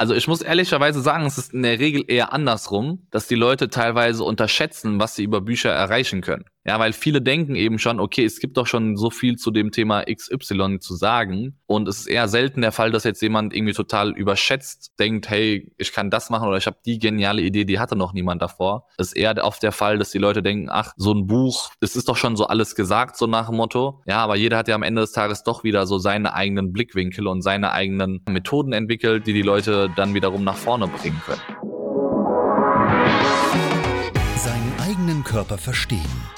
Also ich muss ehrlicherweise sagen, es ist in der Regel eher andersrum, dass die Leute teilweise unterschätzen, was sie über Bücher erreichen können. Ja, weil viele denken eben schon, okay, es gibt doch schon so viel zu dem Thema XY zu sagen. Und es ist eher selten der Fall, dass jetzt jemand irgendwie total überschätzt denkt, hey, ich kann das machen oder ich habe die geniale Idee, die hatte noch niemand davor. Es ist eher oft der Fall, dass die Leute denken, ach, so ein Buch, es ist doch schon so alles gesagt, so nach dem Motto. Ja, aber jeder hat ja am Ende des Tages doch wieder so seine eigenen Blickwinkel und seine eigenen Methoden entwickelt, die die Leute dann wiederum nach vorne bringen können. Seinen eigenen Körper verstehen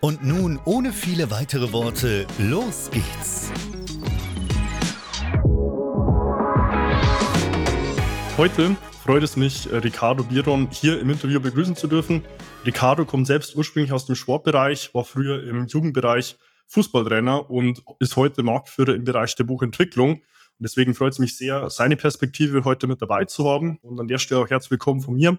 Und nun, ohne viele weitere Worte, los geht's! Heute freut es mich, äh, Ricardo Biron hier im Interview begrüßen zu dürfen. Ricardo kommt selbst ursprünglich aus dem Sportbereich, war früher im Jugendbereich Fußballtrainer und ist heute Marktführer im Bereich der Buchentwicklung. Und deswegen freut es mich sehr, seine Perspektive heute mit dabei zu haben. Und an der Stelle auch herzlich willkommen von mir.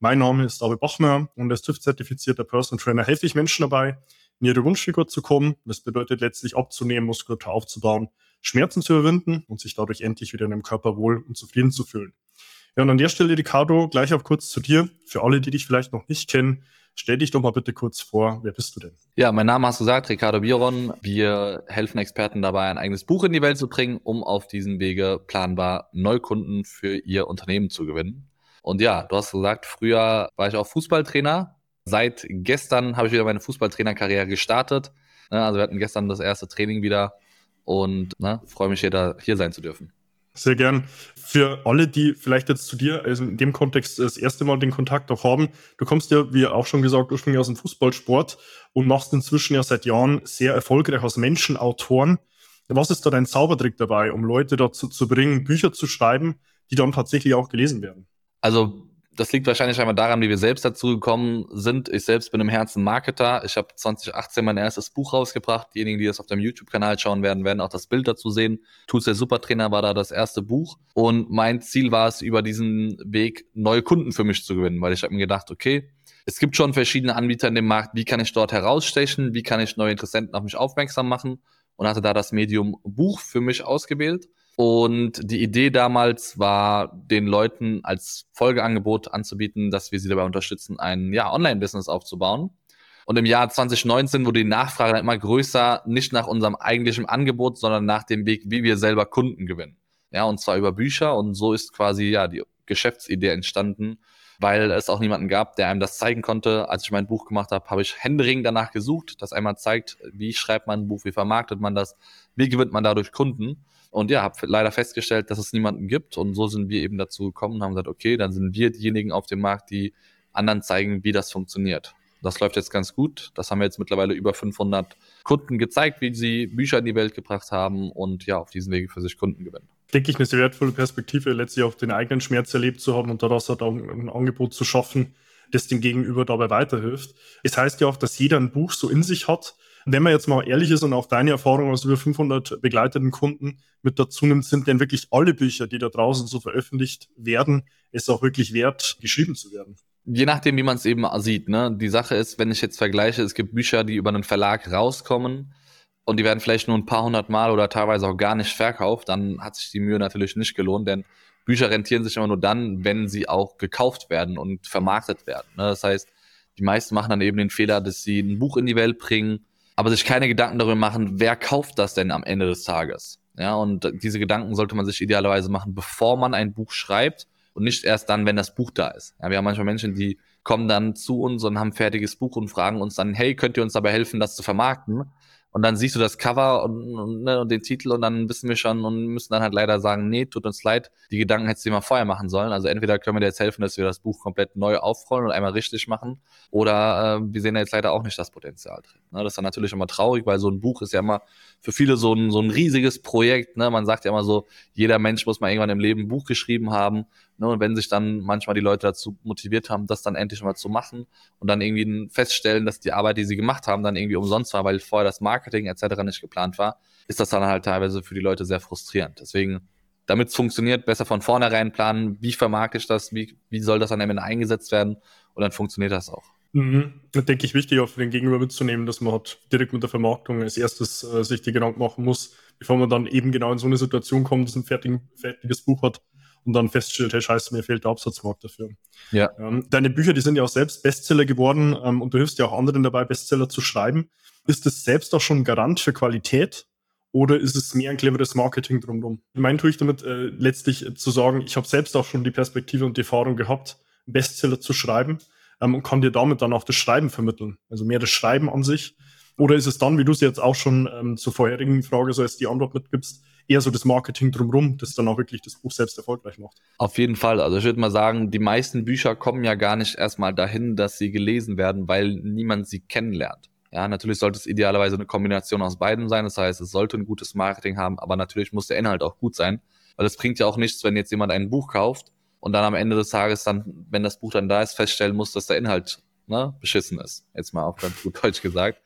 Mein Name ist David Bachmer und als TÜV-zertifizierter Personal Trainer helfe ich Menschen dabei, in ihre Wunschfigur zu kommen. Das bedeutet letztlich abzunehmen, Muskulatur aufzubauen, Schmerzen zu überwinden und sich dadurch endlich wieder in dem Körper wohl und zufrieden zu fühlen. Ja, und an der Stelle, Ricardo, gleich auch kurz zu dir. Für alle, die dich vielleicht noch nicht kennen, Stell dich doch mal bitte kurz vor, wer bist du denn? Ja, mein Name hast du gesagt, Ricardo Biron. Wir helfen Experten dabei, ein eigenes Buch in die Welt zu bringen, um auf diesem Wege planbar Neukunden für ihr Unternehmen zu gewinnen. Und ja, du hast gesagt, früher war ich auch Fußballtrainer. Seit gestern habe ich wieder meine Fußballtrainerkarriere gestartet. Ne, also wir hatten gestern das erste Training wieder und ne, freue mich hier, da, hier sein zu dürfen. Sehr gern. Für alle, die vielleicht jetzt zu dir, also in dem Kontext das erste Mal den Kontakt auch haben, du kommst ja, wie auch schon gesagt, ursprünglich aus dem Fußballsport und machst inzwischen ja seit Jahren sehr erfolgreich als Menschenautoren. Was ist da dein Zaubertrick dabei, um Leute dazu zu bringen, Bücher zu schreiben, die dann tatsächlich auch gelesen werden? Also das liegt wahrscheinlich einmal daran, wie wir selbst dazu gekommen sind. Ich selbst bin im Herzen Marketer. Ich habe 2018 mein erstes Buch rausgebracht. Diejenigen, die das auf dem YouTube-Kanal schauen werden, werden auch das Bild dazu sehen. Tools der Supertrainer war da das erste Buch. Und mein Ziel war es, über diesen Weg neue Kunden für mich zu gewinnen, weil ich habe mir gedacht, okay, es gibt schon verschiedene Anbieter in dem Markt. Wie kann ich dort herausstechen? Wie kann ich neue Interessenten auf mich aufmerksam machen? Und hatte da das Medium Buch für mich ausgewählt und die Idee damals war, den Leuten als Folgeangebot anzubieten, dass wir sie dabei unterstützen, ein ja, Online-Business aufzubauen. Und im Jahr 2019 wurde die Nachfrage dann immer größer, nicht nach unserem eigentlichen Angebot, sondern nach dem Weg, wie wir selber Kunden gewinnen. Ja, und zwar über Bücher. Und so ist quasi ja die Geschäftsidee entstanden, weil es auch niemanden gab, der einem das zeigen konnte. Als ich mein Buch gemacht habe, habe ich Händering danach gesucht, das einmal zeigt, wie schreibt man ein Buch, wie vermarktet man das, wie gewinnt man dadurch Kunden. Und ja, habe leider festgestellt, dass es niemanden gibt. Und so sind wir eben dazu gekommen und haben gesagt, okay, dann sind wir diejenigen auf dem Markt, die anderen zeigen, wie das funktioniert. Das läuft jetzt ganz gut. Das haben wir jetzt mittlerweile über 500 Kunden gezeigt, wie sie Bücher in die Welt gebracht haben und ja, auf diesen Wege für sich Kunden gewinnen. Denke ich, eine sehr wertvolle Perspektive, letztlich auch den eigenen Schmerz erlebt zu haben und daraus halt auch ein Angebot zu schaffen, das dem Gegenüber dabei weiterhilft. Es heißt ja auch, dass jeder ein Buch so in sich hat wenn man jetzt mal ehrlich ist und auch deine Erfahrung aus über 500 begleiteten Kunden mit dazu nimmt, sind denn wirklich alle Bücher, die da draußen so veröffentlicht werden, es auch wirklich wert, geschrieben zu werden? Je nachdem, wie man es eben sieht. Ne? Die Sache ist, wenn ich jetzt vergleiche, es gibt Bücher, die über einen Verlag rauskommen und die werden vielleicht nur ein paar hundert Mal oder teilweise auch gar nicht verkauft, dann hat sich die Mühe natürlich nicht gelohnt, denn Bücher rentieren sich immer nur dann, wenn sie auch gekauft werden und vermarktet werden. Ne? Das heißt, Die meisten machen dann eben den Fehler, dass sie ein Buch in die Welt bringen, aber sich keine Gedanken darüber machen, wer kauft das denn am Ende des Tages. Ja, und diese Gedanken sollte man sich idealerweise machen, bevor man ein Buch schreibt und nicht erst dann, wenn das Buch da ist. Ja, wir haben manchmal Menschen, die kommen dann zu uns und haben fertiges Buch und fragen uns dann, hey, könnt ihr uns dabei helfen, das zu vermarkten? Und dann siehst du das Cover und, und, ne, und den Titel und dann wissen wir schon und müssen dann halt leider sagen, nee, tut uns leid, die Gedanken hättest du dir mal vorher machen sollen. Also entweder können wir dir jetzt helfen, dass wir das Buch komplett neu aufrollen und einmal richtig machen, oder äh, wir sehen da jetzt leider auch nicht das Potenzial drin. Ne, das ist dann natürlich immer traurig, weil so ein Buch ist ja immer für viele so ein, so ein riesiges Projekt. Ne? Man sagt ja immer so, jeder Mensch muss mal irgendwann im Leben ein Buch geschrieben haben. Ne? Und wenn sich dann manchmal die Leute dazu motiviert haben, das dann endlich mal zu machen und dann irgendwie feststellen, dass die Arbeit, die sie gemacht haben, dann irgendwie umsonst war, weil vorher das Marketing etc. nicht geplant war, ist das dann halt teilweise für die Leute sehr frustrierend. Deswegen, damit es funktioniert, besser von vornherein planen, wie vermarkte ich das, wie, wie soll das an am Ende eingesetzt werden und dann funktioniert das auch. Mhm. Da denke ich, wichtig auch für den Gegenüber mitzunehmen, dass man halt direkt mit der Vermarktung als erstes äh, sich die Gedanken machen muss, bevor man dann eben genau in so eine Situation kommt, dass ein fertig, fertiges Buch hat und dann feststellt, hey scheiße, mir fehlt der Absatzmarkt dafür. Ja. Ähm, deine Bücher, die sind ja auch selbst Bestseller geworden ähm, und du hilfst ja auch anderen dabei, Bestseller zu schreiben. Ist das selbst auch schon ein Garant für Qualität? Oder ist es mehr ein cleveres Marketing drumherum? Ich meine, tue ich damit äh, letztlich äh, zu sagen, ich habe selbst auch schon die Perspektive und die Erfahrung gehabt, Bestseller zu schreiben ähm, und kann dir damit dann auch das Schreiben vermitteln. Also mehr das Schreiben an sich. Oder ist es dann, wie du es jetzt auch schon ähm, zur vorherigen Frage so als die Antwort mitgibst, eher so das Marketing drumherum, das dann auch wirklich das Buch selbst erfolgreich macht? Auf jeden Fall. Also ich würde mal sagen, die meisten Bücher kommen ja gar nicht erstmal dahin, dass sie gelesen werden, weil niemand sie kennenlernt. Ja, natürlich sollte es idealerweise eine Kombination aus beiden sein. Das heißt, es sollte ein gutes Marketing haben, aber natürlich muss der Inhalt auch gut sein. Weil es bringt ja auch nichts, wenn jetzt jemand ein Buch kauft und dann am Ende des Tages dann, wenn das Buch dann da ist, feststellen muss, dass der Inhalt ne, beschissen ist. Jetzt mal auf ganz gut Deutsch gesagt.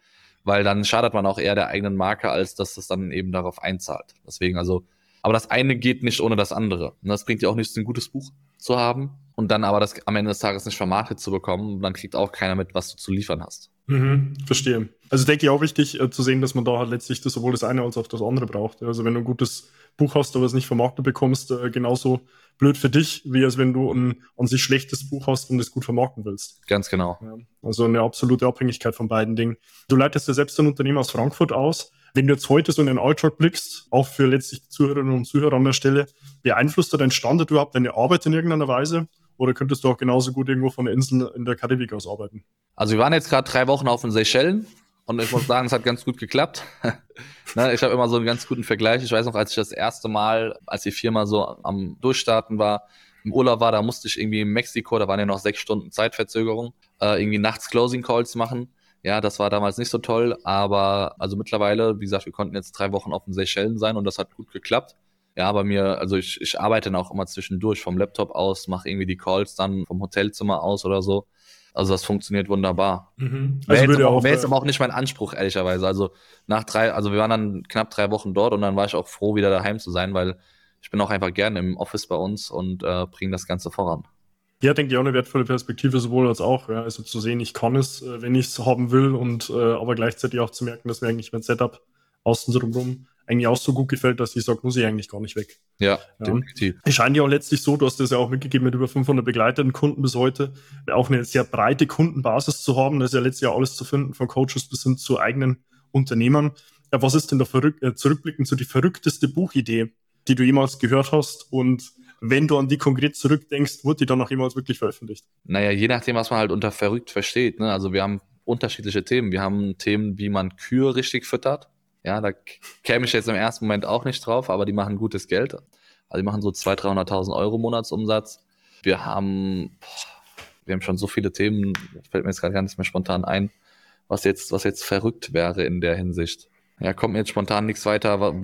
Weil dann schadet man auch eher der eigenen Marke, als dass das dann eben darauf einzahlt. Deswegen also, aber das eine geht nicht ohne das andere. Und das bringt ja auch nichts, ein gutes Buch zu haben und dann aber das am Ende des Tages nicht vermarktet zu bekommen. dann kriegt auch keiner mit, was du zu liefern hast. Mhm, verstehe. Also denke ich auch wichtig äh, zu sehen, dass man da halt letztlich das sowohl das eine als auch das andere braucht. Also wenn du ein gutes Buch hast, aber es nicht vermarktet bekommst, äh, genauso blöd für dich, wie als wenn du ein an sich schlechtes Buch hast und es gut vermarkten willst. Ganz genau. Ja, also eine absolute Abhängigkeit von beiden Dingen. Du leitest ja selbst ein Unternehmen aus Frankfurt aus. Wenn du jetzt heute so in den Alltag blickst, auch für letztlich Zuhörerinnen und Zuhörer an der Stelle, beeinflusst da dein Standard überhaupt deine Arbeit in irgendeiner Weise? Oder könntest du auch genauso gut irgendwo von der Insel in der Karibik aus arbeiten? Also wir waren jetzt gerade drei Wochen auf den Seychellen und ich muss sagen, es hat ganz gut geklappt. ne, ich habe immer so einen ganz guten Vergleich. Ich weiß noch, als ich das erste Mal, als die Firma so am Durchstarten war, im Urlaub war, da musste ich irgendwie in Mexiko, da waren ja noch sechs Stunden Zeitverzögerung, äh, irgendwie nachts Closing Calls machen. Ja, das war damals nicht so toll, aber also mittlerweile, wie gesagt, wir konnten jetzt drei Wochen auf den Seychellen sein und das hat gut geklappt. Ja, bei mir, also ich, ich arbeite dann auch immer zwischendurch vom Laptop aus, mache irgendwie die Calls dann vom Hotelzimmer aus oder so. Also das funktioniert wunderbar. Mhm. Also wäre jetzt, auch, wär jetzt aber auch nicht mein Anspruch, ehrlicherweise. Also nach drei, also wir waren dann knapp drei Wochen dort und dann war ich auch froh, wieder daheim zu sein, weil ich bin auch einfach gerne im Office bei uns und äh, bringe das Ganze voran. Ja, denke ich auch eine wertvolle Perspektive, sowohl als auch. Ja. Also zu sehen, ich kann es, äh, wenn ich es haben will und äh, aber gleichzeitig auch zu merken, dass mir eigentlich mein Setup außen drumherum eigentlich auch so gut gefällt, dass ich sage, muss ich eigentlich gar nicht weg. Ja, ja. definitiv. Es scheint ja auch letztlich so, du hast das ja auch mitgegeben mit über 500 begleiteten Kunden bis heute, auch eine sehr breite Kundenbasis zu haben. Da ist ja letztlich auch alles zu finden, von Coaches bis hin zu eigenen Unternehmern. Ja, was ist denn da verrück äh, zurückblickend so die verrückteste Buchidee, die du jemals gehört hast und wenn du an die konkret zurückdenkst, wurde die dann auch jemals wirklich veröffentlicht? Naja, je nachdem, was man halt unter verrückt versteht. Ne? Also wir haben unterschiedliche Themen. Wir haben Themen, wie man Kühe richtig füttert. Ja, da käme ich jetzt im ersten Moment auch nicht drauf, aber die machen gutes Geld. Also die machen so 200.000, 300.000 Euro Monatsumsatz. Wir haben, boah, wir haben schon so viele Themen, fällt mir jetzt gerade gar nicht mehr spontan ein, was jetzt, was jetzt verrückt wäre in der Hinsicht. Ja, kommt mir jetzt spontan nichts weiter.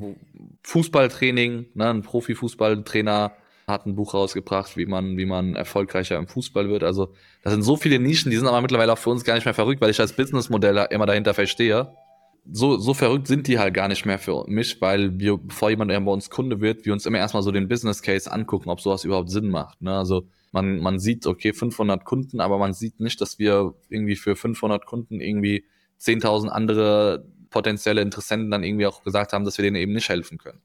Fußballtraining, ne, ein Profifußballtrainer hat ein Buch rausgebracht, wie man, wie man erfolgreicher im Fußball wird. Also, das sind so viele Nischen, die sind aber mittlerweile auch für uns gar nicht mehr verrückt, weil ich das Businessmodell immer dahinter verstehe so, so verrückt sind die halt gar nicht mehr für mich, weil wir, bevor jemand bei uns Kunde wird, wir uns immer erstmal so den Business Case angucken, ob sowas überhaupt Sinn macht. Ne? Also man, man sieht, okay, 500 Kunden, aber man sieht nicht, dass wir irgendwie für 500 Kunden irgendwie 10.000 andere potenzielle Interessenten dann irgendwie auch gesagt haben, dass wir denen eben nicht helfen können.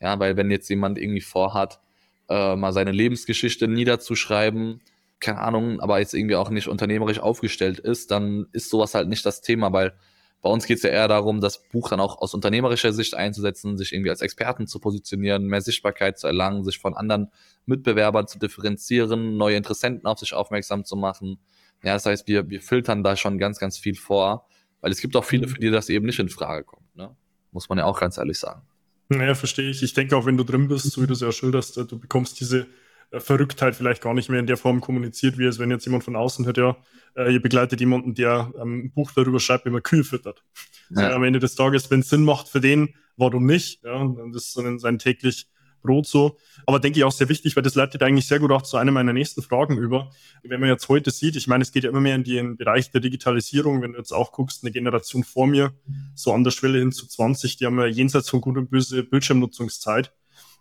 Ja, weil wenn jetzt jemand irgendwie vorhat, äh, mal seine Lebensgeschichte niederzuschreiben, keine Ahnung, aber jetzt irgendwie auch nicht unternehmerisch aufgestellt ist, dann ist sowas halt nicht das Thema, weil bei uns geht es ja eher darum, das Buch dann auch aus unternehmerischer Sicht einzusetzen, sich irgendwie als Experten zu positionieren, mehr Sichtbarkeit zu erlangen, sich von anderen Mitbewerbern zu differenzieren, neue Interessenten auf sich aufmerksam zu machen. Ja, das heißt, wir, wir filtern da schon ganz, ganz viel vor, weil es gibt auch viele, mhm. für die das eben nicht in Frage kommt. Ne? Muss man ja auch ganz ehrlich sagen. Naja, verstehe ich. Ich denke auch, wenn du drin bist, so wie du es ja schilderst, du bekommst diese Verrücktheit vielleicht gar nicht mehr in der Form kommuniziert, wie es, wenn jetzt jemand von außen hört, ja, äh, ihr begleitet jemanden, der ähm, ein Buch darüber schreibt, wie man Kühe füttert. Ja. Äh, am Ende des Tages, wenn es Sinn macht für den, warum nicht? Ja, das ist sein, sein täglich Brot so. Aber denke ich auch sehr wichtig, weil das leitet eigentlich sehr gut auch zu einer meiner nächsten Fragen über. Wenn man jetzt heute sieht, ich meine, es geht ja immer mehr in den Bereich der Digitalisierung. Wenn du jetzt auch guckst, eine Generation vor mir, so an der Schwelle hin zu 20, die haben ja jenseits von gut und böse Bildschirmnutzungszeit.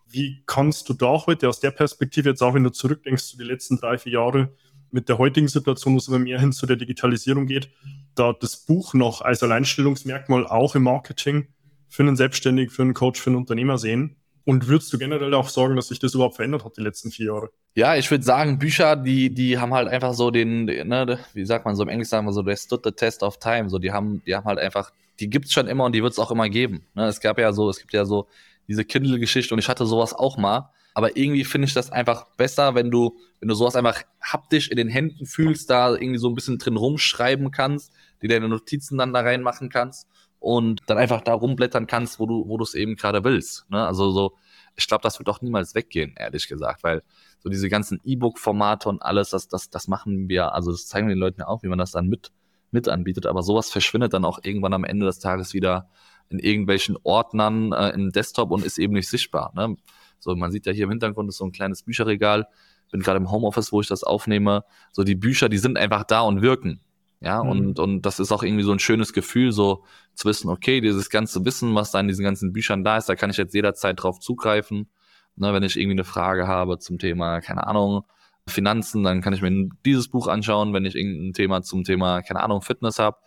Wie kannst du da heute aus der Perspektive jetzt auch, wenn du zurückdenkst zu den letzten drei, vier Jahre, mit der heutigen Situation, wo es immer mehr hin zu der Digitalisierung geht, da das Buch noch als Alleinstellungsmerkmal auch im Marketing für einen Selbstständigen, für einen Coach, für einen Unternehmer sehen? Und würdest du generell auch sagen, dass sich das überhaupt verändert hat die letzten vier Jahre? Ja, ich würde sagen, Bücher, die, die haben halt einfach so den, ne, wie sagt man so im Englisch sagen wir so, they stood the test of time. So, die haben, die haben halt einfach, die gibt's schon immer und die wird's auch immer geben. Ne? Es gab ja so, es gibt ja so diese Kindle-Geschichte und ich hatte sowas auch mal. Aber irgendwie finde ich das einfach besser, wenn du, wenn du sowas einfach haptisch in den Händen fühlst, da irgendwie so ein bisschen drin rumschreiben kannst, die deine Notizen dann da reinmachen kannst und dann einfach da rumblättern kannst, wo du, wo du es eben gerade willst. Ne? Also so, ich glaube, das wird auch niemals weggehen, ehrlich gesagt, weil so diese ganzen E-Book-Formate und alles, das, das, das machen wir, also das zeigen wir den Leuten ja auch, wie man das dann mit, mit anbietet, aber sowas verschwindet dann auch irgendwann am Ende des Tages wieder in irgendwelchen Ordnern äh, im Desktop und ist eben nicht sichtbar. Ne? So, man sieht ja hier im Hintergrund ist so ein kleines Bücherregal. Bin gerade im Homeoffice, wo ich das aufnehme. So die Bücher, die sind einfach da und wirken. Ja, mhm. und, und das ist auch irgendwie so ein schönes Gefühl, so zu wissen, okay, dieses ganze Wissen, was da in diesen ganzen Büchern da ist, da kann ich jetzt jederzeit drauf zugreifen. Ne, wenn ich irgendwie eine Frage habe zum Thema, keine Ahnung, Finanzen, dann kann ich mir dieses Buch anschauen. Wenn ich irgendein Thema zum Thema, keine Ahnung, Fitness habe,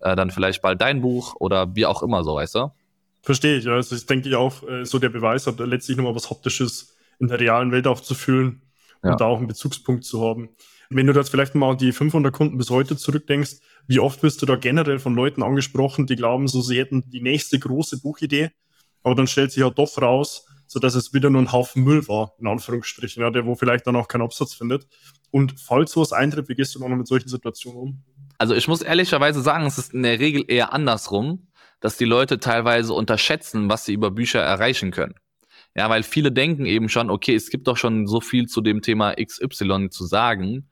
äh, dann vielleicht bald dein Buch oder wie auch immer so, weißt du? Verstehe ich, ja. Also ich denke ich auch, äh, so der Beweis hat, letztlich nochmal was Haptisches in der realen Welt aufzufühlen ja. und da auch einen Bezugspunkt zu haben. Wenn du jetzt vielleicht mal die 500 Kunden bis heute zurückdenkst, wie oft wirst du da generell von Leuten angesprochen, die glauben, so sie hätten die nächste große Buchidee, aber dann stellt sich ja doch raus, so dass es wieder nur ein Haufen Müll war, in Anführungsstrichen, ja, der wo vielleicht dann auch keinen Absatz findet. Und falls sowas eintritt, wie gehst du dann noch mit solchen Situationen um? Also ich muss ehrlicherweise sagen, es ist in der Regel eher andersrum, dass die Leute teilweise unterschätzen, was sie über Bücher erreichen können. Ja, weil viele denken eben schon, okay, es gibt doch schon so viel zu dem Thema XY zu sagen.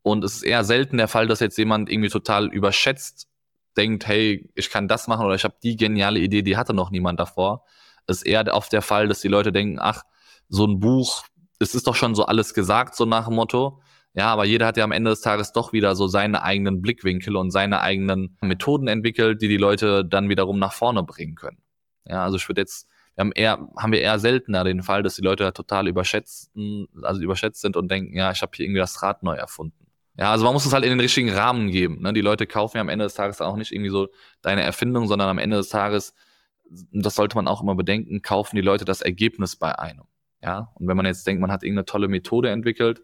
Und es ist eher selten der Fall, dass jetzt jemand irgendwie total überschätzt denkt, hey, ich kann das machen oder ich habe die geniale Idee, die hatte noch niemand davor. Es ist eher oft der Fall, dass die Leute denken, ach, so ein Buch, es ist doch schon so alles gesagt, so nach dem Motto. Ja, aber jeder hat ja am Ende des Tages doch wieder so seine eigenen Blickwinkel und seine eigenen Methoden entwickelt, die die Leute dann wiederum nach vorne bringen können. Ja, also ich würde jetzt, wir haben eher, haben wir eher seltener den Fall, dass die Leute total überschätzen, also überschätzt sind und denken, ja, ich habe hier irgendwie das Rad neu erfunden. Ja, also man muss es halt in den richtigen Rahmen geben. Ne? Die Leute kaufen ja am Ende des Tages auch nicht irgendwie so deine Erfindung, sondern am Ende des Tages, das sollte man auch immer bedenken, kaufen die Leute das Ergebnis bei einem. Ja, und wenn man jetzt denkt, man hat irgendeine tolle Methode entwickelt,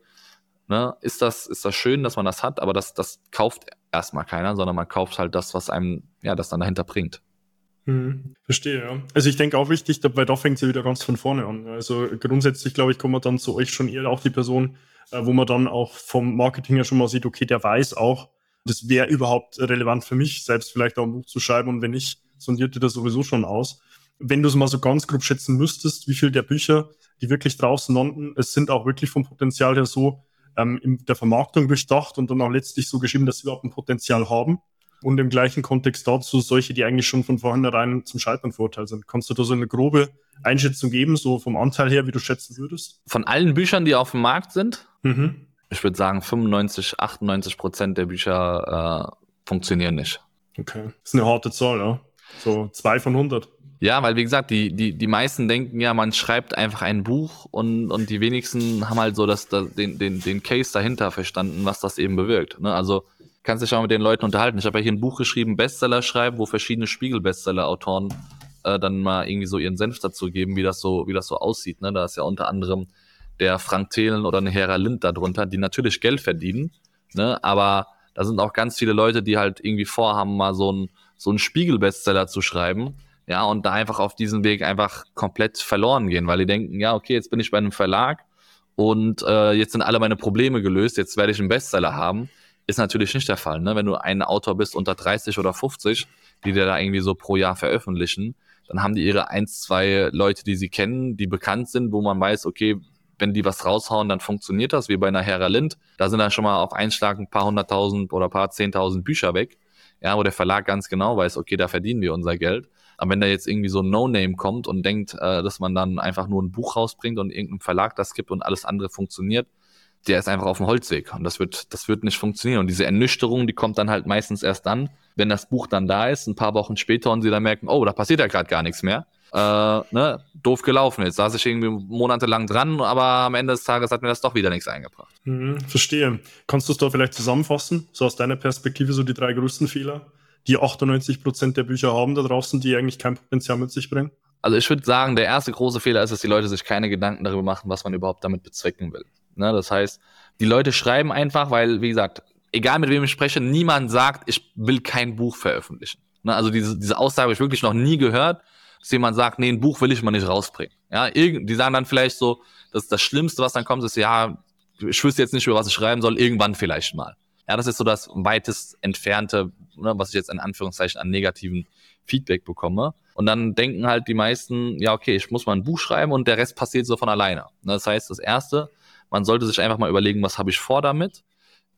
ne, ist das, ist das schön, dass man das hat, aber das, das kauft erstmal keiner, sondern man kauft halt das, was einem, ja, das dann dahinter bringt. Hm, verstehe, ja. Also ich denke auch wichtig, weil da fängt sie wieder ganz von vorne an. Also grundsätzlich, glaube ich, kommt man dann zu euch schon eher auch die Person, äh, wo man dann auch vom Marketing ja schon mal sieht, okay, der weiß auch, das wäre überhaupt relevant für mich, selbst vielleicht auch ein Buch zu schreiben und wenn nicht, sondiert ihr das sowieso schon aus. Wenn du es mal so ganz grob schätzen müsstest, wie viel der Bücher, die wirklich draußen landen, es sind auch wirklich vom Potenzial her so, ähm, in der Vermarktung durchdacht und dann auch letztlich so geschrieben, dass sie überhaupt ein Potenzial haben. Und im gleichen Kontext dazu solche, die eigentlich schon von vornherein zum Scheitern verurteilt sind. Kannst du da so eine grobe Einschätzung geben, so vom Anteil her, wie du schätzen würdest? Von allen Büchern, die auf dem Markt sind? Mhm. Ich würde sagen, 95, 98 Prozent der Bücher äh, funktionieren nicht. Okay. Das ist eine harte Zahl, ja. So zwei von 100. Ja, weil wie gesagt, die, die, die meisten denken ja, man schreibt einfach ein Buch und, und die wenigsten haben halt so das, das, den, den, den Case dahinter verstanden, was das eben bewirkt. Ne? Also kannst dich auch mit den Leuten unterhalten. Ich habe ja hier ein Buch geschrieben, Bestseller schreiben, wo verschiedene Spiegel-Bestseller-Autoren äh, dann mal irgendwie so ihren Senf dazu geben, wie das so, wie das so aussieht. Ne? Da ist ja unter anderem der Frank Thelen oder eine Hera Lind darunter, die natürlich Geld verdienen, ne? aber da sind auch ganz viele Leute, die halt irgendwie vorhaben, mal so einen so einen Spiegel-Bestseller zu schreiben, ja, und da einfach auf diesen Weg einfach komplett verloren gehen, weil die denken, ja, okay, jetzt bin ich bei einem Verlag und äh, jetzt sind alle meine Probleme gelöst, jetzt werde ich einen Bestseller haben. Ist natürlich nicht der Fall, ne? Wenn du ein Autor bist unter 30 oder 50, die dir da irgendwie so pro Jahr veröffentlichen, dann haben die ihre ein, zwei Leute, die sie kennen, die bekannt sind, wo man weiß, okay, wenn die was raushauen, dann funktioniert das, wie bei einer Hera Lind. Da sind dann schon mal auf einen Schlag ein paar hunderttausend oder ein paar zehntausend Bücher weg. Ja, wo der Verlag ganz genau weiß, okay, da verdienen wir unser Geld. Aber wenn da jetzt irgendwie so ein No-Name kommt und denkt, äh, dass man dann einfach nur ein Buch rausbringt und irgendeinem Verlag das gibt und alles andere funktioniert, der ist einfach auf dem Holzweg. Und das wird, das wird nicht funktionieren. Und diese Ernüchterung, die kommt dann halt meistens erst dann, wenn das Buch dann da ist, ein paar Wochen später und sie dann merken, oh, da passiert ja gerade gar nichts mehr. Äh, ne, doof gelaufen. Jetzt saß ich irgendwie monatelang dran, aber am Ende des Tages hat mir das doch wieder nichts eingebracht. Mhm, verstehe. Kannst du es da vielleicht zusammenfassen? So aus deiner Perspektive so die drei größten Fehler, die 98 Prozent der Bücher haben da draußen, die eigentlich kein Potenzial mit sich bringen? Also ich würde sagen, der erste große Fehler ist, dass die Leute sich keine Gedanken darüber machen, was man überhaupt damit bezwecken will. Ne, das heißt, die Leute schreiben einfach, weil, wie gesagt, egal mit wem ich spreche, niemand sagt, ich will kein Buch veröffentlichen. Ne, also diese, diese Aussage habe ich wirklich noch nie gehört, dass jemand sagt, nee, ein Buch will ich mal nicht rausbringen. Ja, die sagen dann vielleicht so, dass das Schlimmste, was dann kommt, ist, ja, ich wüsste jetzt nicht, über was ich schreiben soll, irgendwann vielleicht mal. Ja, das ist so das weitest entfernte, ne, was ich jetzt in Anführungszeichen an negativen Feedback bekomme. Und dann denken halt die meisten, ja, okay, ich muss mal ein Buch schreiben und der Rest passiert so von alleine. Ne, das heißt, das erste, man sollte sich einfach mal überlegen, was habe ich vor damit?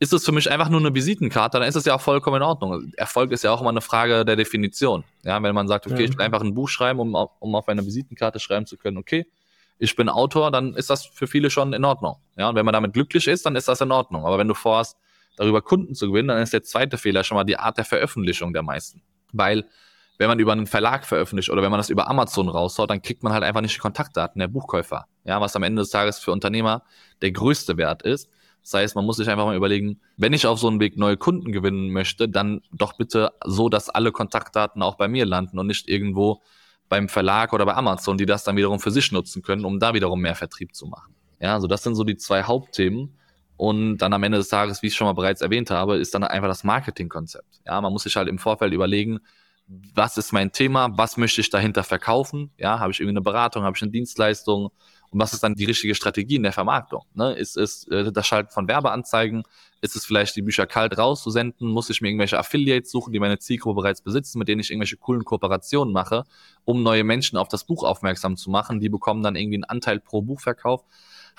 Ist es für mich einfach nur eine Visitenkarte, dann ist es ja auch vollkommen in Ordnung. Erfolg ist ja auch immer eine Frage der Definition. Ja, wenn man sagt, okay, ja. ich will einfach ein Buch schreiben, um, um auf einer Visitenkarte schreiben zu können, okay, ich bin Autor, dann ist das für viele schon in Ordnung. Ja, und wenn man damit glücklich ist, dann ist das in Ordnung. Aber wenn du vorhast, darüber Kunden zu gewinnen, dann ist der zweite Fehler schon mal die Art der Veröffentlichung der meisten. Weil wenn man über einen Verlag veröffentlicht oder wenn man das über Amazon raushaut, dann kriegt man halt einfach nicht die Kontaktdaten der Buchkäufer. Ja, was am Ende des Tages für Unternehmer der größte Wert ist. Das heißt, man muss sich einfach mal überlegen, wenn ich auf so einen Weg neue Kunden gewinnen möchte, dann doch bitte so, dass alle Kontaktdaten auch bei mir landen und nicht irgendwo beim Verlag oder bei Amazon, die das dann wiederum für sich nutzen können, um da wiederum mehr Vertrieb zu machen. Ja, also das sind so die zwei Hauptthemen. Und dann am Ende des Tages, wie ich schon mal bereits erwähnt habe, ist dann einfach das Marketingkonzept. Ja, man muss sich halt im Vorfeld überlegen, was ist mein Thema, was möchte ich dahinter verkaufen, ja, habe ich irgendwie eine Beratung, habe ich eine Dienstleistung und was ist dann die richtige Strategie in der Vermarktung? Ne? Ist es äh, das Schalten von Werbeanzeigen? Ist es vielleicht die Bücher kalt rauszusenden? Muss ich mir irgendwelche Affiliates suchen, die meine Zielgruppe bereits besitzen, mit denen ich irgendwelche coolen Kooperationen mache, um neue Menschen auf das Buch aufmerksam zu machen? Die bekommen dann irgendwie einen Anteil pro Buchverkauf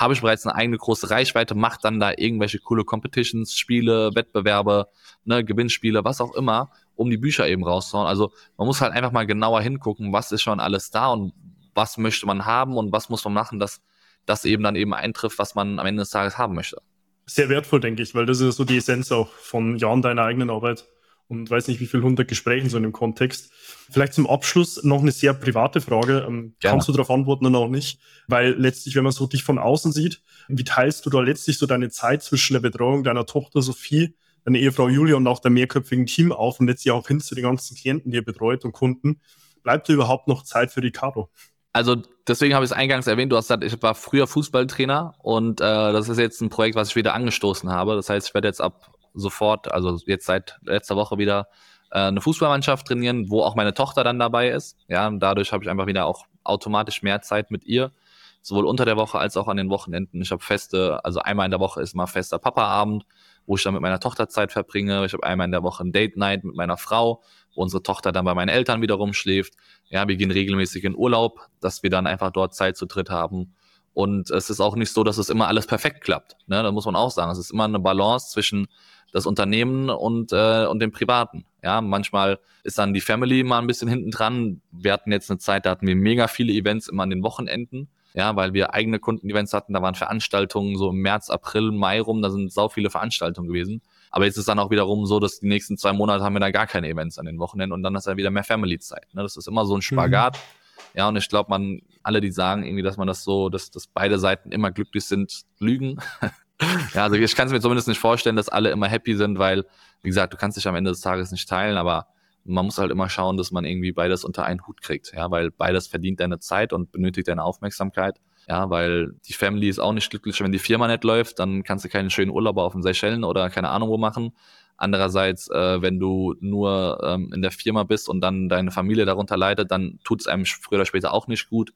habe ich bereits eine eigene große Reichweite, mache dann da irgendwelche coole Competitions, Spiele, Wettbewerbe, ne, Gewinnspiele, was auch immer, um die Bücher eben rauszuhauen. Also man muss halt einfach mal genauer hingucken, was ist schon alles da und was möchte man haben und was muss man machen, dass das eben dann eben eintrifft, was man am Ende des Tages haben möchte. Sehr wertvoll, denke ich, weil das ist so die Essenz auch von Jahren deiner eigenen Arbeit und weiß nicht, wie viel hundert Gesprächen so in dem Kontext. Vielleicht zum Abschluss noch eine sehr private Frage. Ähm, kannst du darauf antworten oder auch nicht? Weil letztlich, wenn man so dich von außen sieht, wie teilst du da letztlich so deine Zeit zwischen der Betreuung deiner Tochter Sophie, deiner Ehefrau Julia und auch der mehrköpfigen Team auf und letztlich auch hin zu den ganzen Klienten, die ihr betreut und Kunden? Bleibt da überhaupt noch Zeit für Ricardo? Also deswegen habe ich es eingangs erwähnt, du hast gesagt, ich war früher Fußballtrainer und äh, das ist jetzt ein Projekt, was ich wieder angestoßen habe. Das heißt, ich werde jetzt ab sofort, also jetzt seit letzter Woche wieder äh, eine Fußballmannschaft trainieren, wo auch meine Tochter dann dabei ist. Ja, und dadurch habe ich einfach wieder auch automatisch mehr Zeit mit ihr, sowohl unter der Woche als auch an den Wochenenden. Ich habe feste, also einmal in der Woche ist mal fester Papaabend, wo ich dann mit meiner Tochter Zeit verbringe. Ich habe einmal in der Woche ein Date Night mit meiner Frau, wo unsere Tochter dann bei meinen Eltern wiederum schläft. Ja, wir gehen regelmäßig in Urlaub, dass wir dann einfach dort Zeit zu dritt haben. Und es ist auch nicht so, dass es immer alles perfekt klappt. Ne? Da muss man auch sagen, es ist immer eine Balance zwischen das Unternehmen und, äh, und den Privaten. Ja, manchmal ist dann die Family mal ein bisschen hinten dran. Wir hatten jetzt eine Zeit, da hatten wir mega viele Events immer an den Wochenenden. Ja, weil wir eigene Kundenevents hatten, da waren Veranstaltungen so im März, April, Mai rum, da sind sau viele Veranstaltungen gewesen. Aber jetzt ist dann auch wiederum so, dass die nächsten zwei Monate haben wir da gar keine Events an den Wochenenden und dann ist dann wieder mehr Family-Zeit. Ne? Das ist immer so ein Spagat. Mhm. Ja, und ich glaube, man, alle, die sagen irgendwie, dass man das so, dass, dass beide Seiten immer glücklich sind, lügen. ja, also ich kann es mir zumindest nicht vorstellen, dass alle immer happy sind, weil, wie gesagt, du kannst dich am Ende des Tages nicht teilen, aber man muss halt immer schauen, dass man irgendwie beides unter einen Hut kriegt, ja, weil beides verdient deine Zeit und benötigt deine Aufmerksamkeit. Ja, weil die Family ist auch nicht glücklich, wenn die Firma nicht läuft, dann kannst du keinen schönen Urlaub auf den Seychellen oder keine Ahnung wo machen. Andererseits, äh, wenn du nur ähm, in der Firma bist und dann deine Familie darunter leidet, dann tut es einem früher oder später auch nicht gut.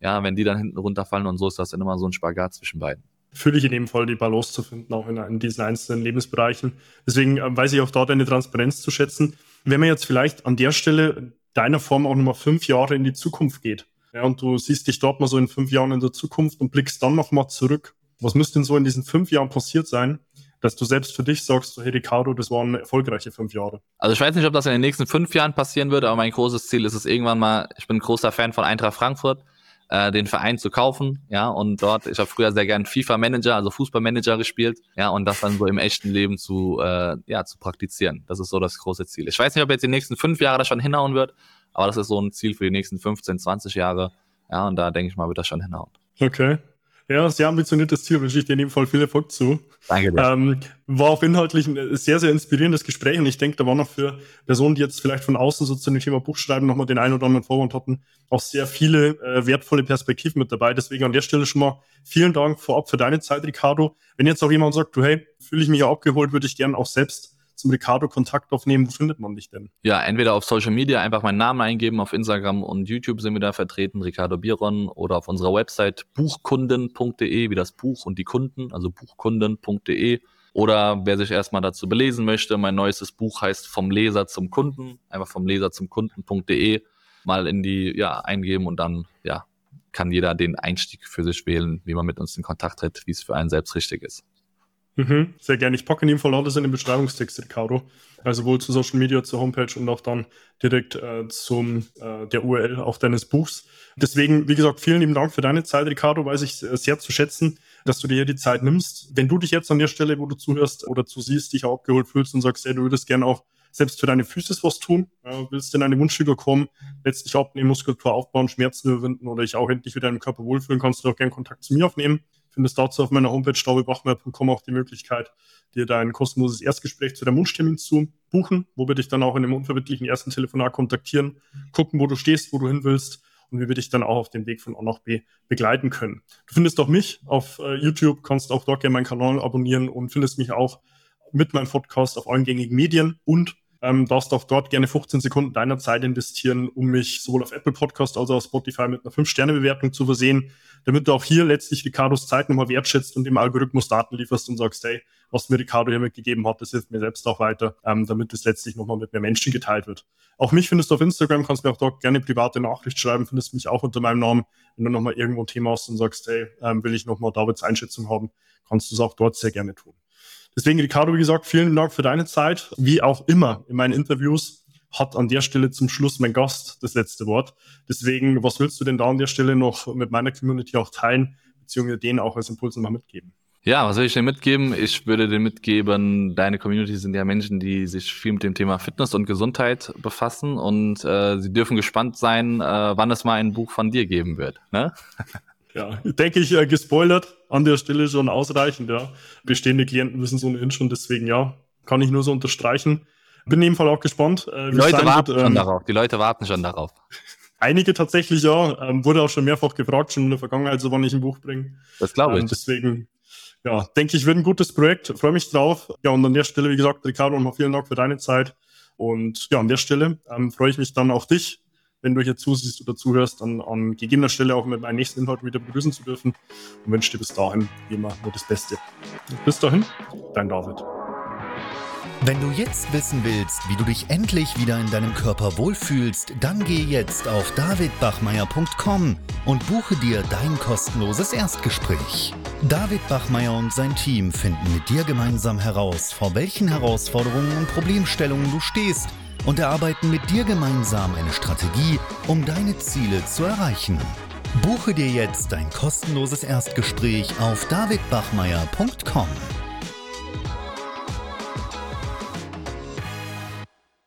Ja, wenn die dann hinten runterfallen und so ist das dann immer so ein Spagat zwischen beiden fühle ich in dem Fall die Balance zu finden, auch in, in diesen einzelnen Lebensbereichen. Deswegen äh, weiß ich auch dort eine Transparenz zu schätzen. Wenn man jetzt vielleicht an der Stelle deiner Form auch nochmal fünf Jahre in die Zukunft geht, ja, und du siehst dich dort mal so in fünf Jahren in der Zukunft und blickst dann nochmal zurück. Was müsste denn so in diesen fünf Jahren passiert sein, dass du selbst für dich sagst, hey Ricardo, das waren erfolgreiche fünf Jahre? Also ich weiß nicht, ob das in den nächsten fünf Jahren passieren wird, aber mein großes Ziel ist es irgendwann mal, ich bin ein großer Fan von Eintracht Frankfurt, äh, den Verein zu kaufen, ja, und dort, ich habe früher sehr gern FIFA-Manager, also Fußballmanager gespielt, ja, und das dann so im echten Leben zu, äh, ja, zu praktizieren. Das ist so das große Ziel. Ich weiß nicht, ob jetzt die nächsten fünf Jahre das schon hinhauen wird, aber das ist so ein Ziel für die nächsten 15, 20 Jahre, ja, und da denke ich mal, wird das schon hinhauen. Okay. Ja, sehr ambitioniertes Ziel, wünsche ich dir in dem Fall viel Erfolg zu. Danke dir. Ähm, war auch inhaltlich ein sehr, sehr inspirierendes Gespräch und ich denke, da war noch für Personen, die jetzt vielleicht von außen so zu dem Thema Buchschreiben nochmal den einen oder anderen Vorwand hatten, auch sehr viele äh, wertvolle Perspektiven mit dabei. Deswegen an der Stelle schon mal vielen Dank vorab für deine Zeit, Ricardo. Wenn jetzt auch jemand sagt, du, hey, fühle ich mich ja abgeholt, würde ich gerne auch selbst zum Ricardo Kontakt aufnehmen, wo findet man dich denn? Ja, entweder auf Social Media einfach meinen Namen eingeben, auf Instagram und YouTube sind wir da vertreten, Ricardo Biron, oder auf unserer Website buchkunden.de, wie das Buch und die Kunden, also buchkunden.de. Oder wer sich erstmal dazu belesen möchte, mein neuestes Buch heißt Vom Leser zum Kunden, einfach vom Leser zum Kunden.de mal in die, ja, eingeben und dann, ja, kann jeder den Einstieg für sich wählen, wie man mit uns in Kontakt tritt, wie es für einen selbst richtig ist. Mhm, sehr gerne. Ich packe in dem Fall alles in den Beschreibungstext, Ricardo. Also wohl zu Social Media, zur Homepage und auch dann direkt äh, zum äh, der URL auch deines Buchs. Deswegen, wie gesagt, vielen lieben Dank für deine Zeit, Ricardo. Weiß ich sehr zu schätzen, dass du dir hier die Zeit nimmst. Wenn du dich jetzt an der Stelle, wo du zuhörst oder zusiehst, dich auch abgeholt fühlst und sagst, hey, du würdest gerne auch selbst für deine Füße was tun, äh, willst in eine Wunschfigur kommen, letztlich abnehmen, Muskulatur aufbauen, Schmerzen überwinden oder dich auch endlich wieder im Körper wohlfühlen, kannst du auch gerne Kontakt zu mir aufnehmen findest dazu auf meiner Homepage staubebachmeier.com auch die Möglichkeit, dir dein kostenloses Erstgespräch zu deinem Wunschtermin zu buchen, wo wir dich dann auch in dem unverbindlichen ersten Telefonat kontaktieren, gucken, wo du stehst, wo du hin willst und wie wir dich dann auch auf dem Weg von A nach B begleiten können. Du findest auch mich auf äh, YouTube, kannst auch dort gerne meinen Kanal abonnieren und findest mich auch mit meinem Podcast auf allen gängigen Medien und ähm, darfst auch dort gerne 15 Sekunden deiner Zeit investieren, um mich sowohl auf Apple Podcast als auch auf Spotify mit einer 5-Sterne-Bewertung zu versehen, damit du auch hier letztlich Ricardos Zeit nochmal wertschätzt und dem Algorithmus Daten lieferst und sagst, hey, was mir Ricardo hier mitgegeben hat, das hilft mir selbst auch weiter, ähm, damit es letztlich nochmal mit mehr Menschen geteilt wird. Auch mich findest du auf Instagram, kannst mir auch dort gerne private Nachricht schreiben, findest mich auch unter meinem Namen. Wenn du nochmal irgendwo ein Thema hast und sagst, hey, ähm, will ich nochmal Davids Einschätzung haben, kannst du es auch dort sehr gerne tun. Deswegen, Ricardo, wie gesagt, vielen Dank für deine Zeit. Wie auch immer in meinen Interviews hat an der Stelle zum Schluss mein Gast das letzte Wort. Deswegen, was willst du denn da an der Stelle noch mit meiner Community auch teilen, beziehungsweise denen auch als Impuls nochmal mitgeben? Ja, was will ich dir mitgeben? Ich würde dir mitgeben, deine Community sind ja Menschen, die sich viel mit dem Thema Fitness und Gesundheit befassen und äh, sie dürfen gespannt sein, äh, wann es mal ein Buch von dir geben wird. Ne? ja, denke ich, äh, gespoilert an der Stelle schon ausreichend, ja. Bestehende Klienten wissen so ohnehin schon, deswegen ja, kann ich nur so unterstreichen. Bin in dem Fall auch gespannt. Äh, die Leute warten wird, ähm, schon darauf. Die Leute warten schon darauf. Einige tatsächlich ja. Ähm, wurde auch schon mehrfach gefragt, schon in der Vergangenheit, so wann ich ein Buch bringe. Das glaube ich. Ähm, deswegen, ja, denke ich, wird ein gutes Projekt. Freue mich drauf. Ja, und an der Stelle, wie gesagt, Ricardo, nochmal vielen Dank für deine Zeit. Und ja, an der Stelle ähm, freue ich mich dann auch dich wenn du hier zusiehst oder zuhörst, dann an gegebener Stelle auch mit meinem nächsten Inhalt wieder begrüßen zu dürfen und wünsche dir bis dahin wie immer nur das Beste. Bis dahin, dein David. Wenn du jetzt wissen willst, wie du dich endlich wieder in deinem Körper wohlfühlst, dann geh jetzt auf davidbachmeier.com und buche dir dein kostenloses Erstgespräch. David Bachmeier und sein Team finden mit dir gemeinsam heraus, vor welchen Herausforderungen und Problemstellungen du stehst und erarbeiten mit dir gemeinsam eine Strategie, um deine Ziele zu erreichen. Buche dir jetzt dein kostenloses Erstgespräch auf davidbachmeier.com.